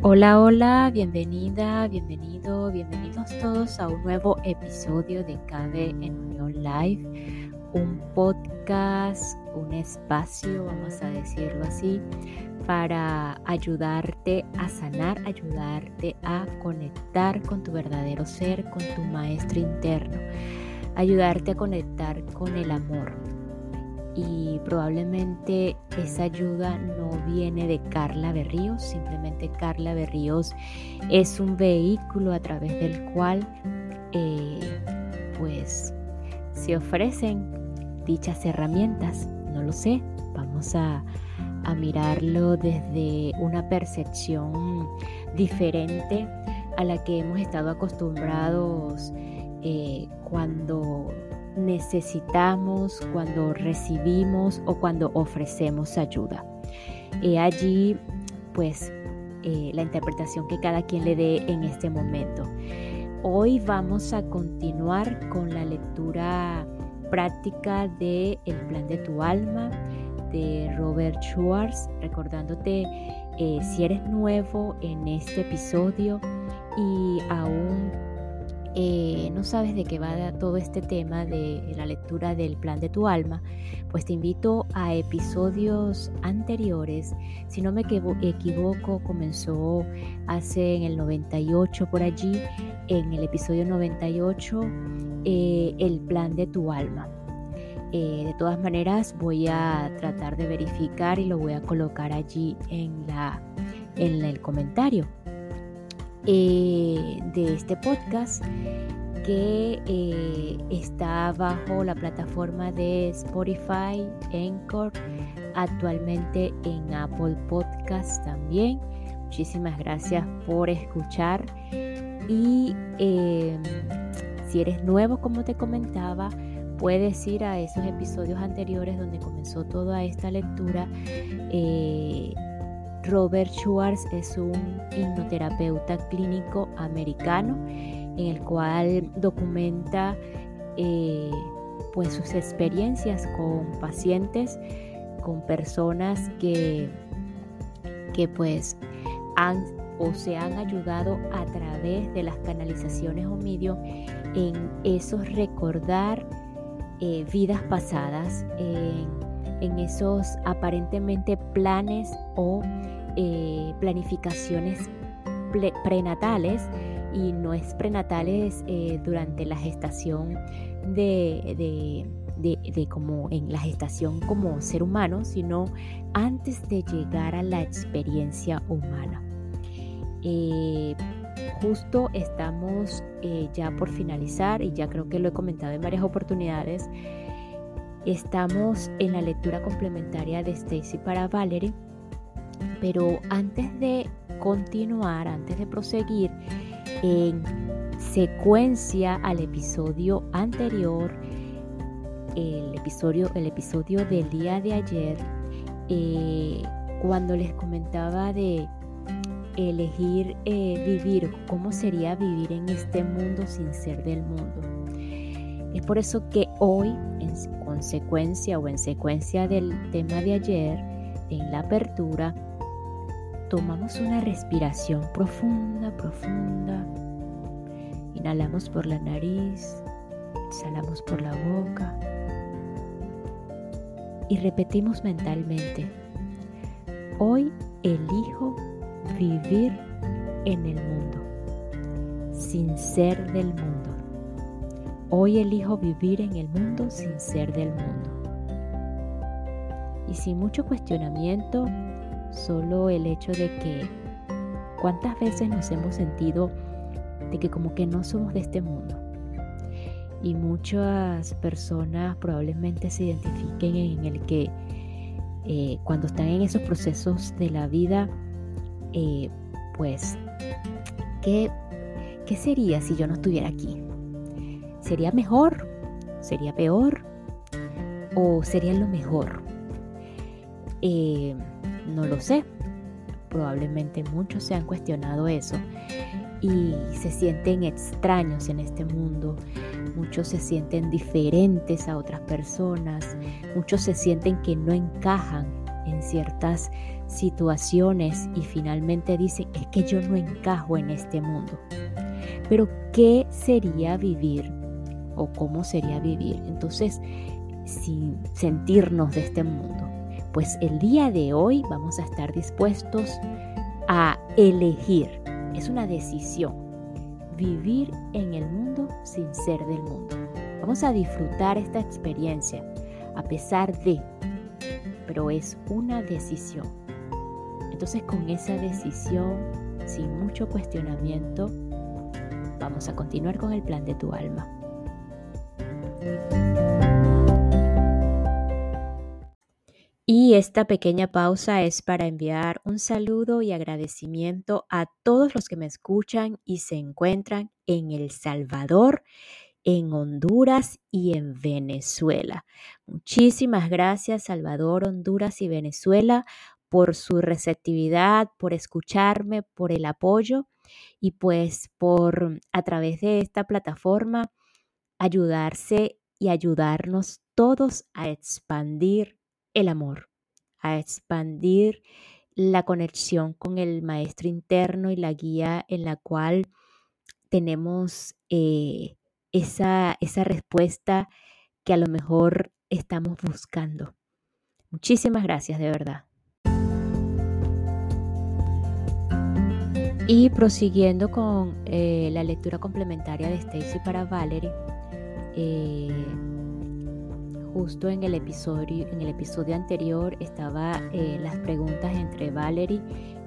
Hola, hola, bienvenida, bienvenido, bienvenidos todos a un nuevo episodio de Cabe en Unión Live, un podcast, un espacio, vamos a decirlo así, para ayudarte a sanar, ayudarte a conectar con tu verdadero ser, con tu maestro interno, ayudarte a conectar con el amor, y probablemente esa ayuda no viene de Carla Berríos, simplemente Carla Berríos es un vehículo a través del cual eh, pues se ofrecen dichas herramientas, no lo sé, vamos a, mirarlo desde una percepción diferente a la que hemos estado acostumbrados eh, cuando necesitamos, cuando recibimos o cuando ofrecemos ayuda. He allí, pues, eh, la interpretación que cada quien le dé en este momento. Hoy vamos a continuar con la lectura práctica de El plan de tu alma de Robert Schwartz, recordándote eh, si eres nuevo en este episodio y aún eh, no sabes de qué va todo este tema de la lectura del plan de tu alma, pues te invito a episodios anteriores. Si no me equivoco, comenzó hace en el 98 por allí, en el episodio 98, eh, el plan de tu alma. Eh, de todas maneras, voy a tratar de verificar y lo voy a colocar allí en, la, en el comentario. Eh, de este podcast que eh, está bajo la plataforma de Spotify, Anchor, actualmente en Apple Podcast también. Muchísimas gracias por escuchar y em, si eres nuevo como te comentaba, puedes ir a esos episodios anteriores donde comenzó toda esta lectura. Eh, Robert Schwartz es un hipnoterapeuta clínico americano en el cual documenta eh, pues sus experiencias con pacientes, con personas que, que pues han o se han ayudado a través de las canalizaciones o medio en esos recordar eh, vidas pasadas, en esos aparentemente planes o eh, planificaciones prenatales y no es prenatales eh, durante la gestación de, como en la gestación como ser humano, sino antes de llegar a la experiencia humana. Eh, justo estamos ya por finalizar y ya creo que lo he comentado en varias oportunidades. Estamos en la lectura complementaria de Stacy para Valerie pero antes de continuar, antes de proseguir en secuencia al episodio anterior, el episodio, el episodio del día de ayer, eh, cuando les comentaba de elegir eh, vivir, cómo sería vivir en este mundo sin ser del mundo. Es por eso que hoy, en consecuencia o en secuencia del tema de ayer, en la apertura, tomamos una respiración profunda, profunda. Inhalamos por la nariz, exhalamos por la boca y repetimos mentalmente, hoy elijo vivir en el mundo, sin ser del mundo. Hoy elijo vivir en el mundo sin ser del mundo. Y sin mucho cuestionamiento, solo el hecho de que cuántas veces nos hemos sentido de que como que no somos de este mundo. Y muchas personas probablemente se identifiquen en el que eh, cuando están en esos procesos de la vida, eh, pues, ¿qué, ¿qué sería si yo no estuviera aquí? ¿Sería mejor? ¿Sería peor? ¿O sería lo mejor? Eh, no lo sé. Probablemente muchos se han cuestionado eso y se sienten extraños en este mundo. Muchos se sienten diferentes a otras personas. Muchos se sienten que no encajan en ciertas situaciones y finalmente dicen, es que yo no encajo en este mundo. Pero ¿qué sería vivir o cómo sería vivir? Entonces, sin sentirnos de este mundo. Pues el día de hoy vamos a estar dispuestos a elegir. Es una decisión. Vivir en el mundo sin ser del mundo. Vamos a disfrutar esta experiencia a pesar de, pero es una decisión. Entonces con esa decisión, sin mucho cuestionamiento, vamos a continuar con el plan de tu alma. Esta pequeña pausa es para enviar un saludo y agradecimiento a todos los que me escuchan y se encuentran en El Salvador, en Honduras y en Venezuela. Muchísimas gracias Salvador, Honduras y Venezuela por su receptividad, por escucharme, por el apoyo y pues por a través de esta plataforma ayudarse y ayudarnos todos a expandir el amor, a expandir la conexión con el maestro interno y la guía en la cual tenemos eh, esa, esa respuesta que a lo mejor estamos buscando. Muchísimas gracias, de verdad. Y prosiguiendo con eh, la lectura complementaria de Stacy para Valerie, eh, justo en el episodio, en el episodio anterior estaba eh, las preguntas entre Valerie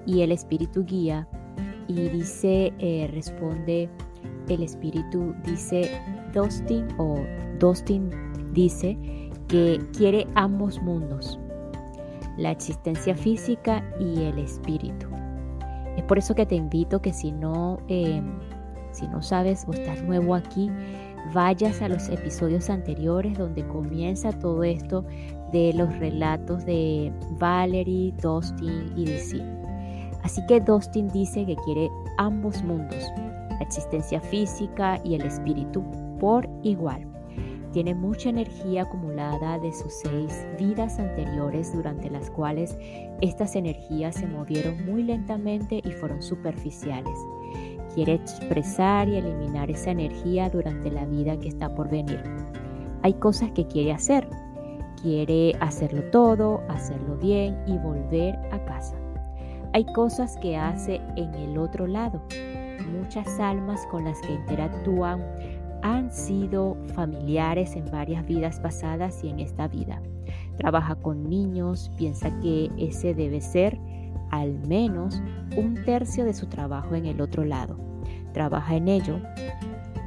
y el espíritu guía y dice, eh, responde el espíritu, dice Dustin o Dustin dice que quiere ambos mundos, la existencia física y el espíritu. Es por eso que te invito que si no, eh, si no sabes o estás nuevo aquí, vayas a los episodios anteriores donde comienza todo esto de los relatos de Valerie, Dustin y DC. Así que Dustin dice que quiere ambos mundos, la existencia física y el espíritu, por igual. Tiene mucha energía acumulada de sus seis vidas anteriores durante las cuales estas energías se movieron muy lentamente y fueron superficiales. Quiere expresar y eliminar esa energía durante la vida que está por venir. Hay cosas que quiere hacer. Quiere hacerlo todo, hacerlo bien y volver a casa. Hay cosas que hace en el otro lado. Muchas almas con las que interactúan han sido familiares en varias vidas pasadas y en esta vida. Trabaja con niños, piensa que ese debe ser al menos un tercio de su trabajo en el otro lado. Trabaja en ello.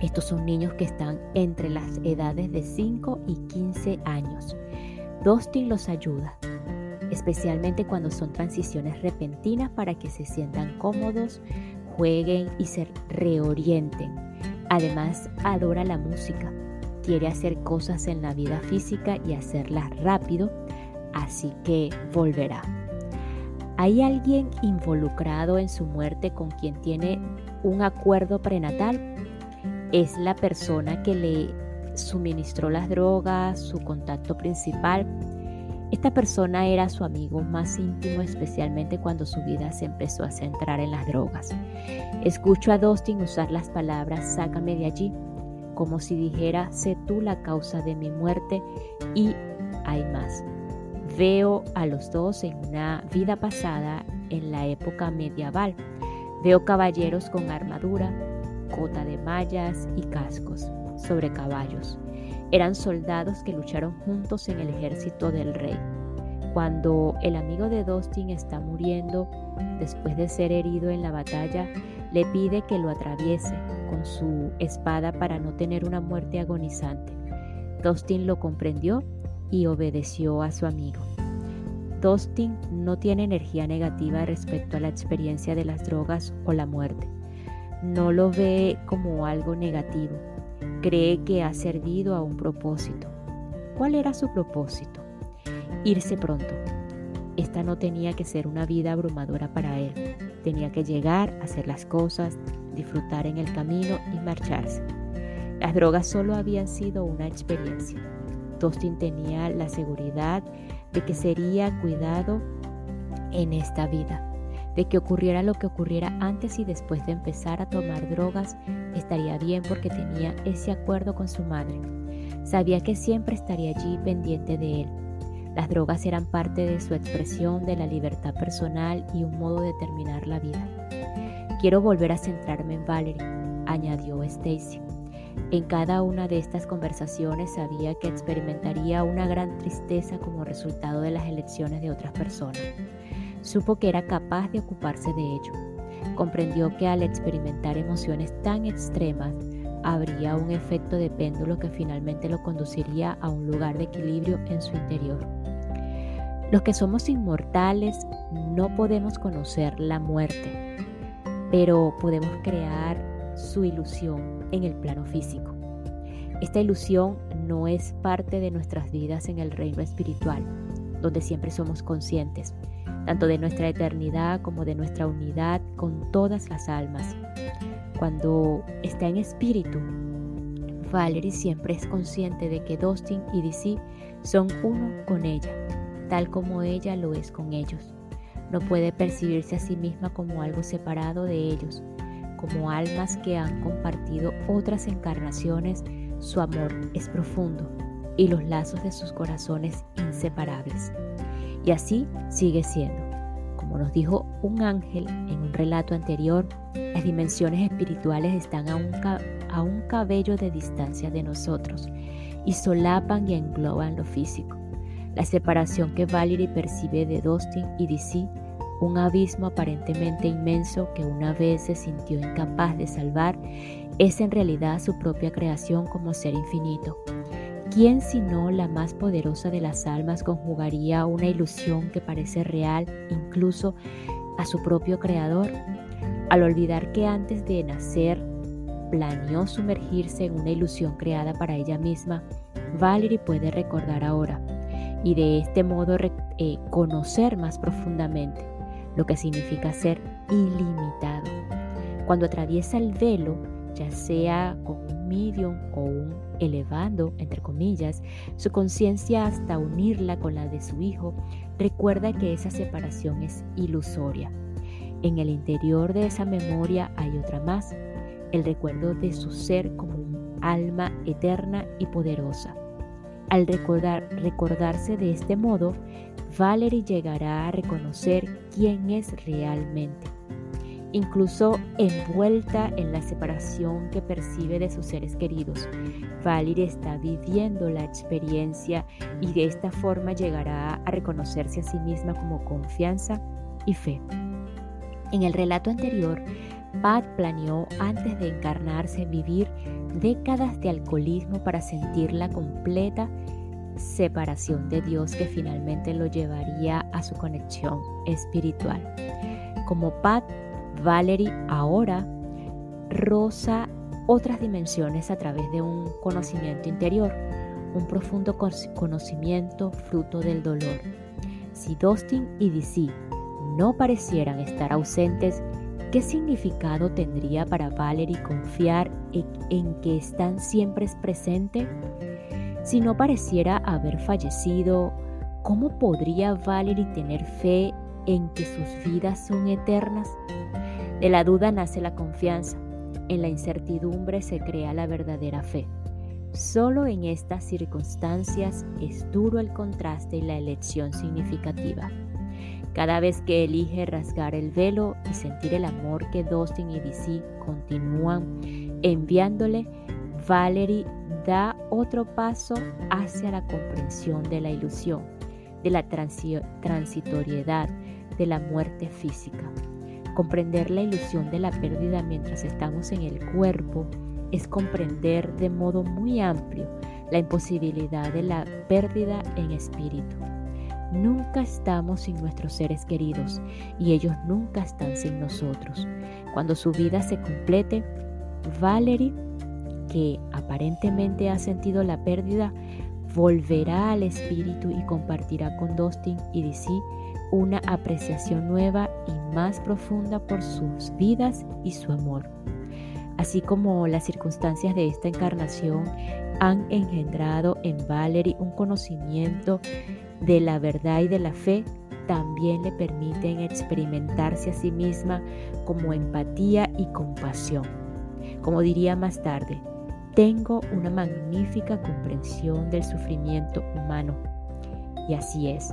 Estos son niños que están entre las edades de 5 y 15 años. Dustin los ayuda, especialmente cuando son transiciones repentinas para que se sientan cómodos, jueguen y se reorienten. Además, adora la música. Quiere hacer cosas en la vida física y hacerlas rápido, así que volverá. ¿Hay alguien involucrado en su muerte con quien tiene un acuerdo prenatal? ¿Es la persona que le suministró las drogas, su contacto principal? Esta persona era su amigo más íntimo, especialmente cuando su vida se empezó a centrar en las drogas. Escucho a Dustin usar las palabras sácame de allí, como si dijera sé tú la causa de mi muerte y hay más. Veo a los dos en una vida pasada en la época medieval. Veo caballeros con armadura, cota de mallas y cascos sobre caballos. Eran soldados que lucharon juntos en el ejército del rey. Cuando el amigo de Dustin está muriendo después de ser herido en la batalla, le pide que lo atraviese con su espada para no tener una muerte agonizante. Dustin lo comprendió y obedeció a su amigo. Dustin no tiene energía negativa respecto a la experiencia de las drogas o la muerte. No lo ve como algo negativo. Cree que ha servido a un propósito. ¿Cuál era su propósito? Irse pronto. Esta no tenía que ser una vida abrumadora para él. Tenía que llegar, hacer las cosas, disfrutar en el camino y marcharse. Las drogas solo habían sido una experiencia. Dustin tenía la seguridad de que sería cuidado en esta vida, de que ocurriera lo que ocurriera antes y después de empezar a tomar drogas, estaría bien porque tenía ese acuerdo con su madre. Sabía que siempre estaría allí pendiente de él. Las drogas eran parte de su expresión de la libertad personal y un modo de terminar la vida. Quiero volver a centrarme en Valerie, añadió Stacy. En cada una de estas conversaciones sabía que experimentaría una gran tristeza como resultado de las elecciones de otras personas. Supo que era capaz de ocuparse de ello. Comprendió que al experimentar emociones tan extremas, habría un efecto de péndulo que finalmente lo conduciría a un lugar de equilibrio en su interior. Los que somos inmortales no podemos conocer la muerte, pero podemos crear su ilusión en el plano físico. Esta ilusión no es parte de nuestras vidas en el reino espiritual, donde siempre somos conscientes, tanto de nuestra eternidad como de nuestra unidad con todas las almas. Cuando está en espíritu, Valerie siempre es consciente de que Dustin y DC son uno con ella, tal como ella lo es con ellos. No puede percibirse a sí misma como algo separado de ellos, como almas que han compartido otras encarnaciones, su amor es profundo y los lazos de sus corazones inseparables. Y así sigue siendo. Como nos dijo un ángel en un relato anterior, las dimensiones espirituales están a un, a un cabello de distancia de nosotros y solapan y engloban lo físico. La separación que Valerie percibe de Dustin y DC un abismo aparentemente inmenso que una vez se sintió incapaz de salvar, es en realidad su propia creación como ser infinito. ¿Quién sino la más poderosa de las almas conjugaría una ilusión que parece real incluso a su propio creador? Al olvidar que antes de nacer planeó sumergirse en una ilusión creada para ella misma, Valerie puede recordar ahora y de este modo eh, conocer más profundamente lo que significa ser ilimitado. Cuando atraviesa el velo, ya sea con un medium o un elevando, entre comillas, su conciencia hasta unirla con la de su hijo, recuerda que esa separación es ilusoria. En el interior de esa memoria hay otra más, el recuerdo de su ser como un alma eterna y poderosa. Al recordar, recordarse de este modo, Valerie llegará a reconocer quién es realmente, incluso envuelta en la separación que percibe de sus seres queridos. Valerie está viviendo la experiencia y de esta forma llegará a reconocerse a sí misma como confianza y fe. En el relato anterior, Pat planeó antes de encarnarse vivir décadas de alcoholismo para sentirla completa separación de Dios que finalmente lo llevaría a su conexión espiritual. Como Pat, Valerie ahora roza otras dimensiones a través de un conocimiento interior, un profundo conocimiento fruto del dolor. Si Dustin y DC no parecieran estar ausentes, ¿qué significado tendría para Valerie confiar en, que están siempre presentes? Si no pareciera haber fallecido, ¿cómo podría Valerie tener fe en que sus vidas son eternas? De la duda nace la confianza, en la incertidumbre se crea la verdadera fe. Solo en estas circunstancias es duro el contraste y la elección significativa. Cada vez que elige rasgar el velo y sentir el amor que Dustin y DC continúan enviándole, Valerie da otro paso hacia la comprensión de la ilusión, de la transitoriedad, de la muerte física. Comprender la ilusión de la pérdida mientras estamos en el cuerpo es comprender de modo muy amplio la imposibilidad de la pérdida en espíritu. Nunca estamos sin nuestros seres queridos y ellos nunca están sin nosotros. Cuando su vida se complete, Valerie que aparentemente ha sentido la pérdida volverá al espíritu y compartirá con Dustin y DC una apreciación nueva y más profunda por sus vidas y su amor. Así como las circunstancias de esta encarnación han engendrado en Valerie un conocimiento de la verdad y de la fe también le permiten experimentarse a sí misma como empatía y compasión. Como diría más tarde, tengo una magnífica comprensión del sufrimiento humano. Y así es,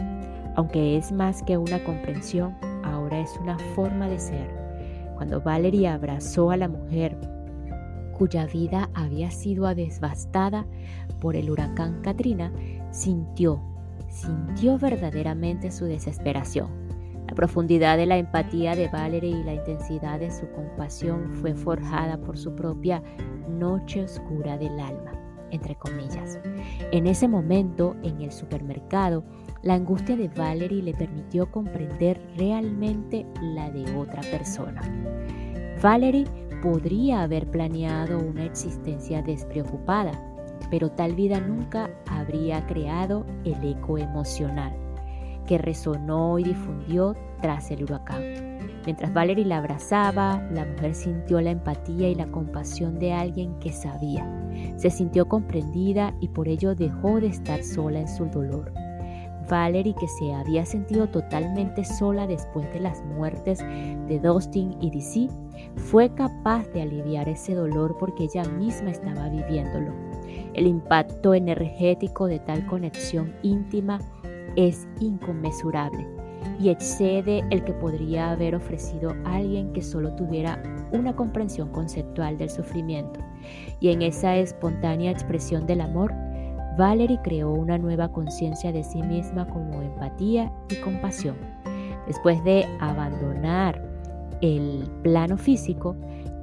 aunque es más que una comprensión, ahora es una forma de ser. Cuando Valerie abrazó a la mujer cuya vida había sido devastada por el huracán Katrina, sintió, sintió verdaderamente su desesperación. La profundidad de la empatía de Valerie y la intensidad de su compasión fue forjada por su propia noche oscura del alma, entre comillas. En ese momento, en el supermercado, la angustia de Valerie le permitió comprender realmente la de otra persona. Valerie podría haber planeado una existencia despreocupada, pero tal vida nunca habría creado el eco emocional que resonó y difundió tras el huracán. Mientras Valerie la abrazaba, la mujer sintió la empatía y la compasión de alguien que sabía. Se sintió comprendida y por ello dejó de estar sola en su dolor. Valerie, que se había sentido totalmente sola después de las muertes de Dustin y DC, fue capaz de aliviar ese dolor porque ella misma estaba viviéndolo. El impacto energético de tal conexión íntima es inconmensurable y excede el que podría haber ofrecido alguien que solo tuviera una comprensión conceptual del sufrimiento. Y en esa espontánea expresión del amor, Valerie creó una nueva conciencia de sí misma como empatía y compasión. Después de abandonar el plano físico,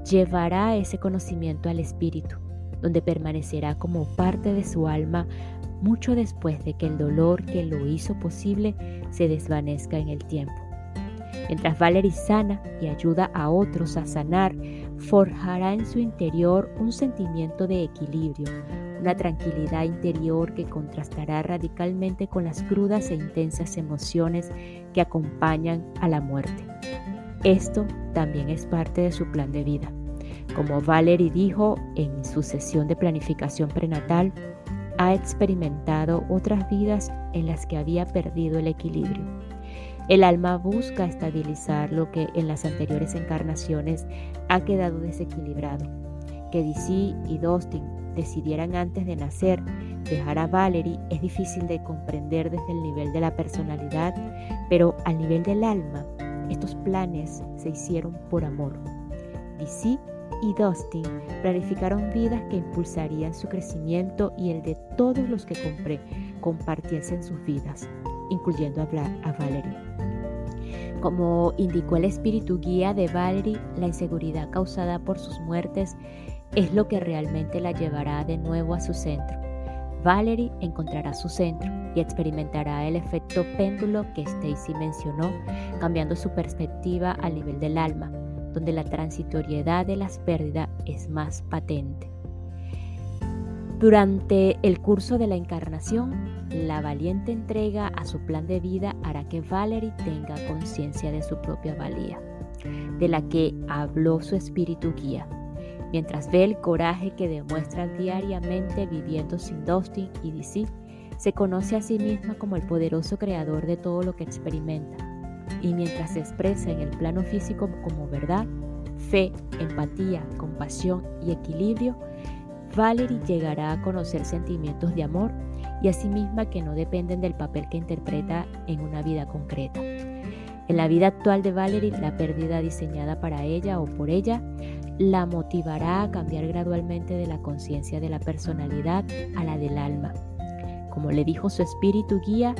llevará ese conocimiento al espíritu, donde permanecerá como parte de su alma mucho después de que el dolor que lo hizo posible se desvanezca en el tiempo. Mientras Valerie sana y ayuda a otros a sanar, forjará en su interior un sentimiento de equilibrio, una tranquilidad interior que contrastará radicalmente con las crudas e intensas emociones que acompañan a la muerte. Esto también es parte de su plan de vida. Como Valerie dijo en su sesión de planificación prenatal, ha experimentado otras vidas en las que había perdido el equilibrio. El alma busca estabilizar lo que en las anteriores encarnaciones ha quedado desequilibrado. Que DC y Dustin decidieran antes de nacer dejar a Valerie es difícil de comprender desde el nivel de la personalidad, pero al nivel del alma, estos planes se hicieron por amor. DC y Dustin planificaron vidas que impulsarían su crecimiento y el de todos los que compré compartiesen sus vidas, incluyendo a, a Valerie. Como indicó el espíritu guía de Valerie, la inseguridad causada por sus muertes es lo que realmente la llevará de nuevo a su centro. Valerie encontrará su centro y experimentará el efecto péndulo que Stacy mencionó, cambiando su perspectiva al nivel del alma, donde la transitoriedad de las pérdidas es más patente. Durante el curso de la encarnación, la valiente entrega a su plan de vida hará que Valerie tenga conciencia de su propia valía, de la que habló su espíritu guía, mientras ve el coraje que demuestra diariamente viviendo sin Dustin y DC, se conoce a sí misma como el poderoso creador de todo lo que experimenta y mientras se expresa en el plano físico como verdad, fe, empatía, compasión y equilibrio, Valerie llegará a conocer sentimientos de amor y a sí que no dependen del papel que interpreta en una vida concreta. En la vida actual de Valerie, la pérdida diseñada para ella o por ella la motivará a cambiar gradualmente de la conciencia de la personalidad a la del alma. Como le dijo su espíritu guía,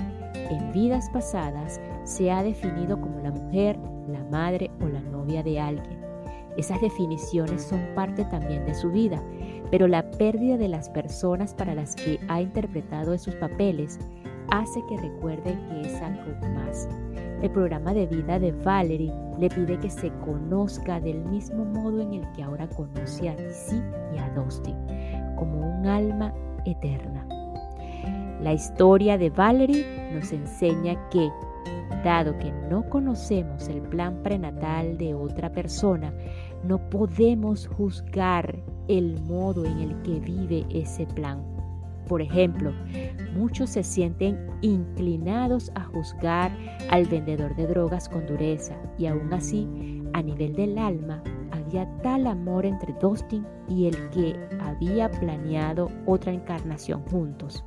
en vidas pasadas se ha definido como la mujer, la madre o la novia de alguien. Esas definiciones son parte también de su vida, pero la pérdida de las personas para las que ha interpretado esos papeles hace que recuerde que es algo más. El programa de vida de Valerie le pide que se conozca del mismo modo en el que ahora conoce a Dizzy y a Dustin, como un alma eterna. La historia de Valerie nos enseña que Dado que no conocemos el plan prenatal de otra persona, no podemos juzgar el modo en el que vive ese plan. Por ejemplo, muchos se sienten inclinados a juzgar al vendedor de drogas con dureza y aún así, a nivel del alma, había tal amor entre Dustin y el que había planeado otra encarnación juntos,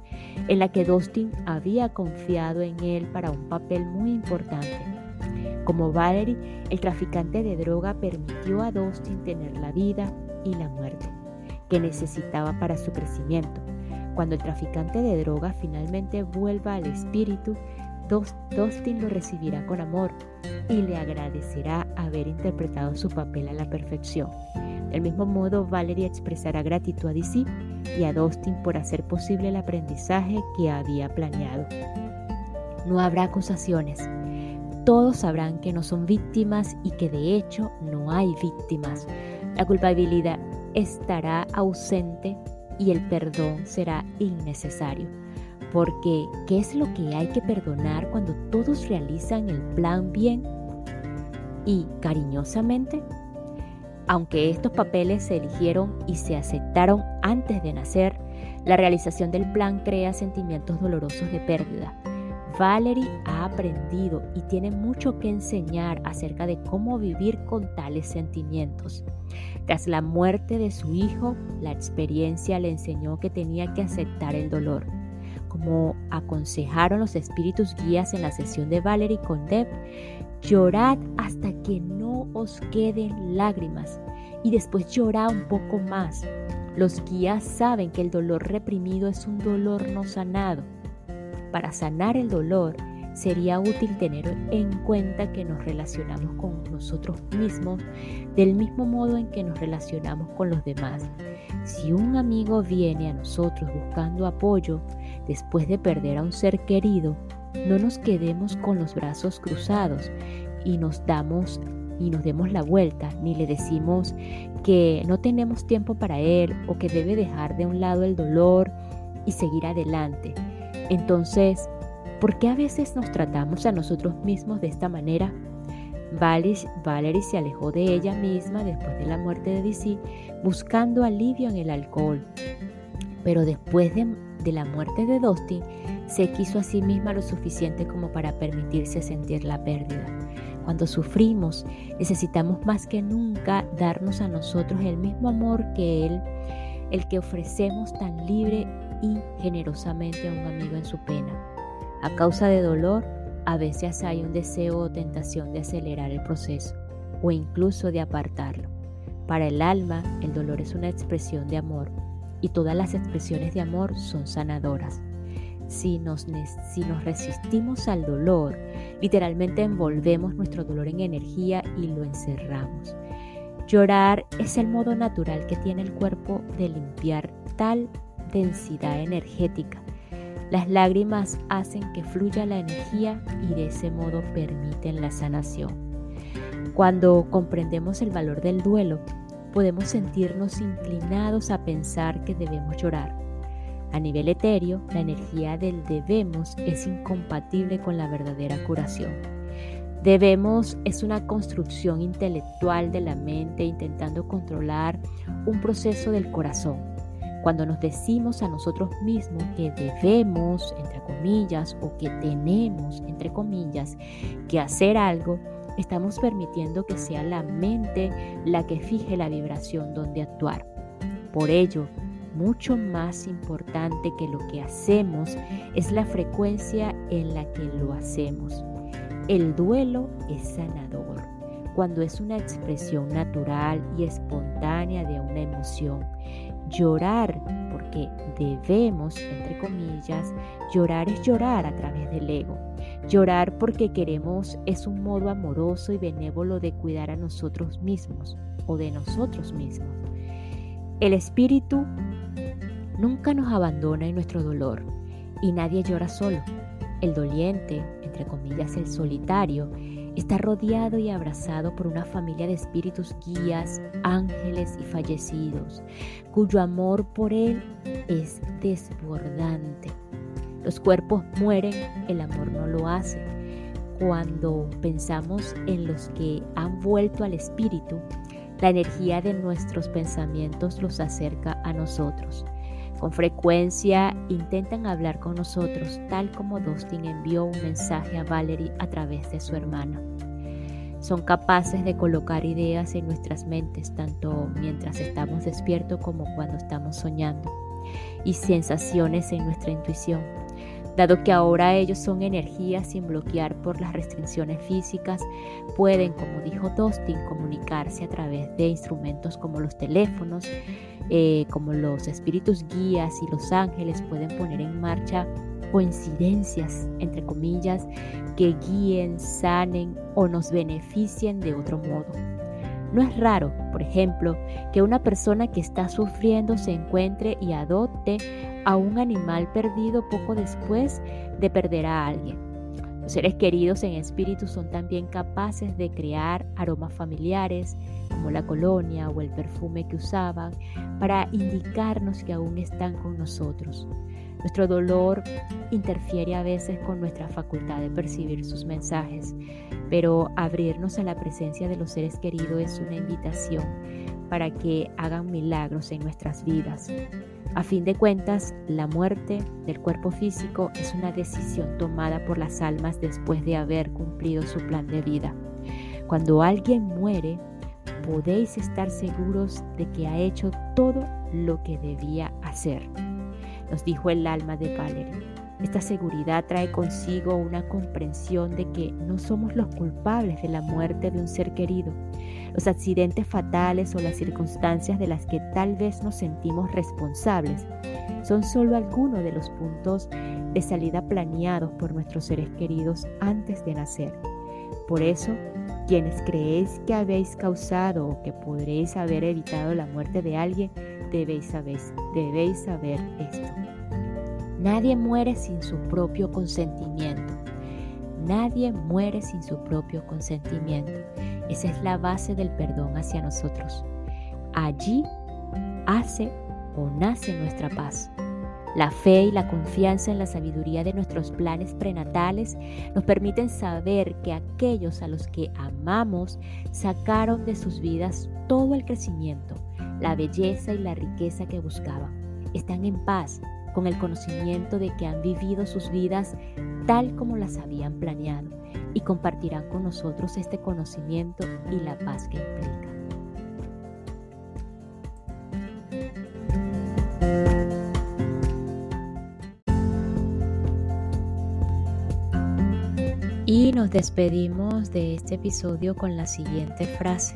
en la que Dustin había confiado en él para un papel muy importante. Como Valerie, el traficante de droga permitió a Dustin tener la vida y la muerte que necesitaba para su crecimiento. Cuando el traficante de droga finalmente vuelva al espíritu, Dustin lo recibirá con amor y le agradecerá haber interpretado su papel a la perfección. Del mismo modo, Valerie expresará gratitud a DC y a Dustin por hacer posible el aprendizaje que había planeado. No habrá acusaciones. Todos sabrán que no son víctimas y que de hecho no hay víctimas. La culpabilidad estará ausente y el perdón será innecesario. Porque, ¿qué es lo que hay que perdonar cuando todos realizan el plan bien y cariñosamente? Aunque estos papeles se eligieron y se aceptaron antes de nacer, la realización del plan crea sentimientos dolorosos de pérdida. Valerie ha aprendido y tiene mucho que enseñar acerca de cómo vivir con tales sentimientos. Tras la muerte de su hijo, la experiencia le enseñó que tenía que aceptar el dolor. Como aconsejaron los espíritus guías en la sesión de Valerie con Deb, llorad hasta que no os queden lágrimas y después llorad un poco más. Los guías saben que el dolor reprimido es un dolor no sanado. Para sanar el dolor, sería útil tener en cuenta que nos relacionamos con nosotros mismos del mismo modo en que nos relacionamos con los demás. Si un amigo viene a nosotros buscando apoyo después de perder a un ser querido, no nos quedemos con los brazos cruzados y nos damos y nos demos la vuelta, ni le decimos que no tenemos tiempo para él o que debe dejar de un lado el dolor y seguir adelante. Entonces, ¿Por qué a veces nos tratamos a nosotros mismos de esta manera? Valerie, se alejó de ella misma después de la muerte de DC, buscando alivio en el alcohol. Pero después de, de la muerte de Dustin, se quiso a sí misma lo suficiente como para permitirse sentir la pérdida. Cuando sufrimos, necesitamos más que nunca darnos a nosotros el mismo amor que Él, el que ofrecemos tan libre y generosamente a un amigo en su pena. A causa de dolor, a veces hay un deseo o tentación de acelerar el proceso o incluso de apartarlo. Para el alma, el dolor es una expresión de amor y todas las expresiones de amor son sanadoras. Si nos, si nos resistimos al dolor, literalmente envolvemos nuestro dolor en energía y lo encerramos. Llorar es el modo natural que tiene el cuerpo de limpiar tal densidad energética las lágrimas hacen que fluya la energía y de ese modo permiten la sanación. Cuando comprendemos el valor del duelo, podemos sentirnos inclinados a pensar que debemos llorar. A nivel etéreo, la energía del debemos es incompatible con la verdadera curación. Debemos es una construcción intelectual de la mente intentando controlar un proceso del corazón. Cuando nos decimos a nosotros mismos que debemos, entre comillas, o que tenemos, entre comillas, que hacer algo, estamos permitiendo que sea la mente la que fije la vibración donde actuar. Por ello, mucho más importante que lo que hacemos es la frecuencia en la que lo hacemos. El duelo es sanador cuando es una expresión natural y espontánea de una emoción. Llorar, porque debemos, entre comillas, llorar es llorar a través del ego. Llorar porque queremos es un modo amoroso y benévolo de cuidar a nosotros mismos o de nosotros mismos. El espíritu nunca nos abandona en nuestro dolor y nadie llora solo. El doliente, entre comillas el solitario, Está rodeado y abrazado por una familia de espíritus guías, ángeles y fallecidos, cuyo amor por Él es desbordante. Los cuerpos mueren, el amor no lo hace. Cuando pensamos en los que han vuelto al espíritu, la energía de nuestros pensamientos los acerca a nosotros. Con frecuencia intentan hablar con nosotros, tal como Dustin envió un mensaje a Valerie a través de su hermana. Son capaces de colocar ideas en nuestras mentes, tanto mientras estamos despiertos como cuando estamos soñando, y sensaciones en nuestra intuición Dado que ahora ellos son energías sin bloquear por las restricciones físicas, pueden, como dijo Dustin, comunicarse a través de instrumentos como los teléfonos, eh, como los espíritus guías y los ángeles pueden poner en marcha coincidencias, entre comillas, que guíen, sanen o nos beneficien de otro modo. No es raro, por ejemplo, que una persona que está sufriendo se encuentre y adopte a un animal perdido poco después de perder a alguien. Los seres queridos en espíritu son también capaces de crear aromas familiares, como la colonia o el perfume que usaban, para indicarnos que aún están con nosotros. Nuestro dolor interfiere a veces con nuestra facultad de percibir sus mensajes, pero abrirnos a la presencia de los seres queridos es una invitación para que hagan milagros en nuestras vidas. A fin de cuentas, la muerte del cuerpo físico es una decisión tomada por las almas después de haber cumplido su plan de vida. Cuando alguien muere, podéis estar seguros de que ha hecho todo lo que debía hacer, nos dijo el alma de Valerie. Esta seguridad trae consigo una comprensión de que no somos los culpables de la muerte de un ser querido, los accidentes fatales o las circunstancias de las que tal vez nos sentimos responsables son solo algunos de los puntos de salida planeados por nuestros seres queridos antes de nacer. Por eso, quienes creéis que habéis causado o que podréis haber evitado la muerte de alguien, debéis saber, debéis saber esto. Nadie muere sin su propio consentimiento. Nadie muere sin su propio consentimiento. Esa es la base del perdón hacia nosotros. Allí hace o nace nuestra paz. La fe y la confianza en la sabiduría de nuestros planes prenatales nos permiten saber que aquellos a los que amamos sacaron de sus vidas todo el crecimiento, la belleza y la riqueza que buscaban. Están en paz con el conocimiento de que han vivido sus vidas tal como las habían planeado y compartirán con nosotros este conocimiento y la paz que implica. Y nos despedimos de este episodio con la siguiente frase.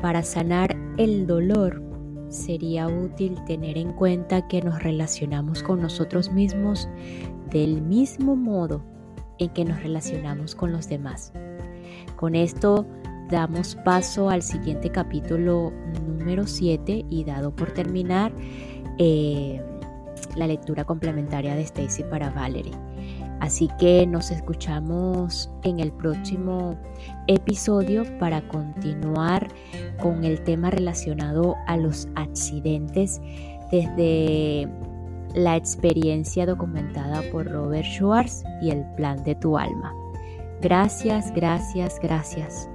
Para sanar el dolor sería útil tener en cuenta que nos relacionamos con nosotros mismos del mismo modo en que nos relacionamos con los demás. Con esto damos paso al siguiente capítulo número 7 y dado por terminar eh, la lectura complementaria de Stacy para Valerie. Así que nos escuchamos en el próximo episodio para continuar con el tema relacionado a los accidentes desde la experiencia documentada por Robert Schwartz y el plan de tu alma. Gracias, gracias, gracias.